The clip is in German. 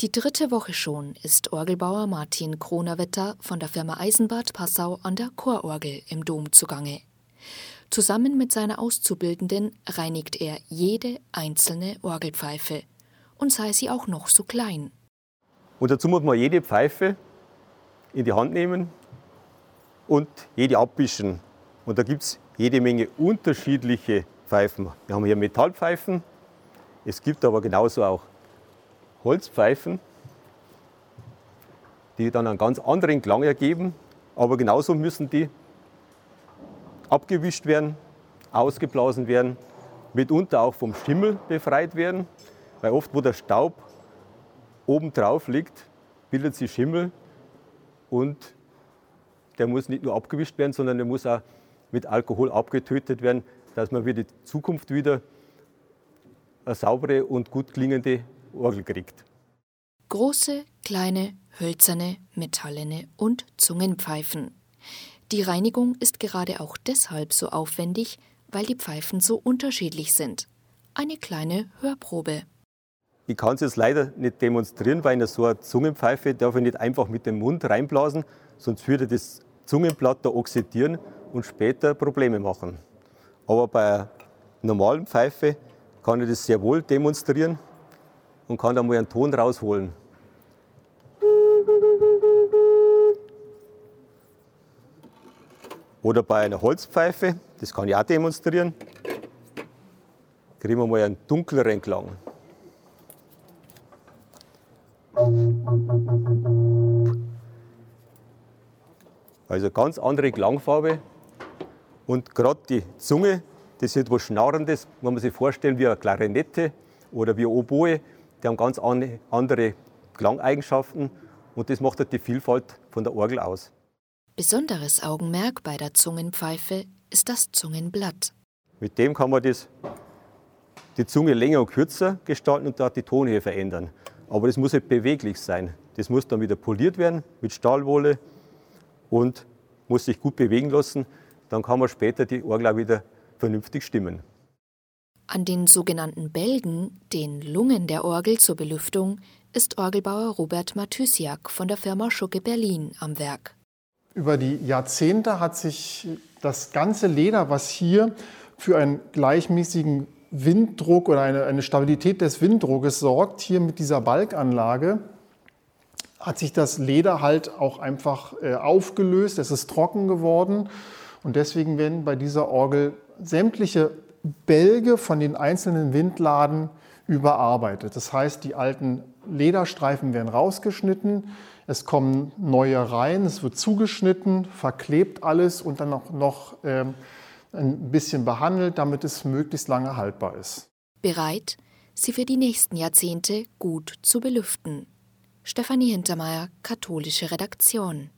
Die dritte Woche schon ist Orgelbauer Martin Kronerwetter von der Firma Eisenbad Passau an der Chororgel im Dom zugange. Zusammen mit seiner Auszubildenden reinigt er jede einzelne Orgelpfeife und sei sie auch noch so klein. Und dazu muss man jede Pfeife in die Hand nehmen und jede abwischen. Und da gibt es jede Menge unterschiedliche Pfeifen. Wir haben hier Metallpfeifen, es gibt aber genauso auch Holzpfeifen, die dann einen ganz anderen Klang ergeben. Aber genauso müssen die abgewischt werden, ausgeblasen werden, mitunter auch vom Schimmel befreit werden. Weil oft, wo der Staub oben drauf liegt, bildet sich Schimmel und der muss nicht nur abgewischt werden, sondern der muss auch mit Alkohol abgetötet werden, dass man für die Zukunft wieder eine saubere und gut klingende Orgel kriegt. Große, kleine, hölzerne, metallene und Zungenpfeifen. Die Reinigung ist gerade auch deshalb so aufwendig, weil die Pfeifen so unterschiedlich sind. Eine kleine Hörprobe. Ich kann es jetzt leider nicht demonstrieren, weil in so eine Zungenpfeife darf ich nicht einfach mit dem Mund reinblasen, sonst würde das Zungenblatt da oxidieren und später Probleme machen. Aber bei einer normalen Pfeife kann ich das sehr wohl demonstrieren und kann da mal einen Ton rausholen. Oder bei einer Holzpfeife, das kann ich auch demonstrieren, kriegen wir mal einen dunkleren Klang. Also ganz andere Klangfarbe. Und gerade die Zunge, das ist etwas Schnarrendes, wenn man sich vorstellen wie eine Klarinette oder wie eine Oboe, die haben ganz andere Klangeigenschaften und das macht halt die Vielfalt von der Orgel aus. Besonderes Augenmerk bei der Zungenpfeife ist das Zungenblatt. Mit dem kann man das, die Zunge länger und kürzer gestalten und dort die Tonhöhe verändern. Aber das muss halt beweglich sein. Das muss dann wieder poliert werden mit Stahlwolle und muss sich gut bewegen lassen. Dann kann man später die Orgel auch wieder vernünftig stimmen. An den sogenannten Bälgen, den Lungen der Orgel zur Belüftung, ist Orgelbauer Robert Mathysiak von der Firma Schucke Berlin am Werk. Über die Jahrzehnte hat sich das ganze Leder, was hier für einen gleichmäßigen Winddruck oder eine, eine Stabilität des Winddruckes sorgt, hier mit dieser Balkanlage, hat sich das Leder halt auch einfach äh, aufgelöst, es ist trocken geworden und deswegen werden bei dieser Orgel sämtliche Bälge von den einzelnen Windladen überarbeitet. Das heißt, die alten Lederstreifen werden rausgeschnitten, es kommen neue rein, es wird zugeschnitten, verklebt alles und dann auch noch ähm, ein bisschen behandelt, damit es möglichst lange haltbar ist. Bereit, sie für die nächsten Jahrzehnte gut zu belüften. Stefanie Hintermeier, katholische Redaktion.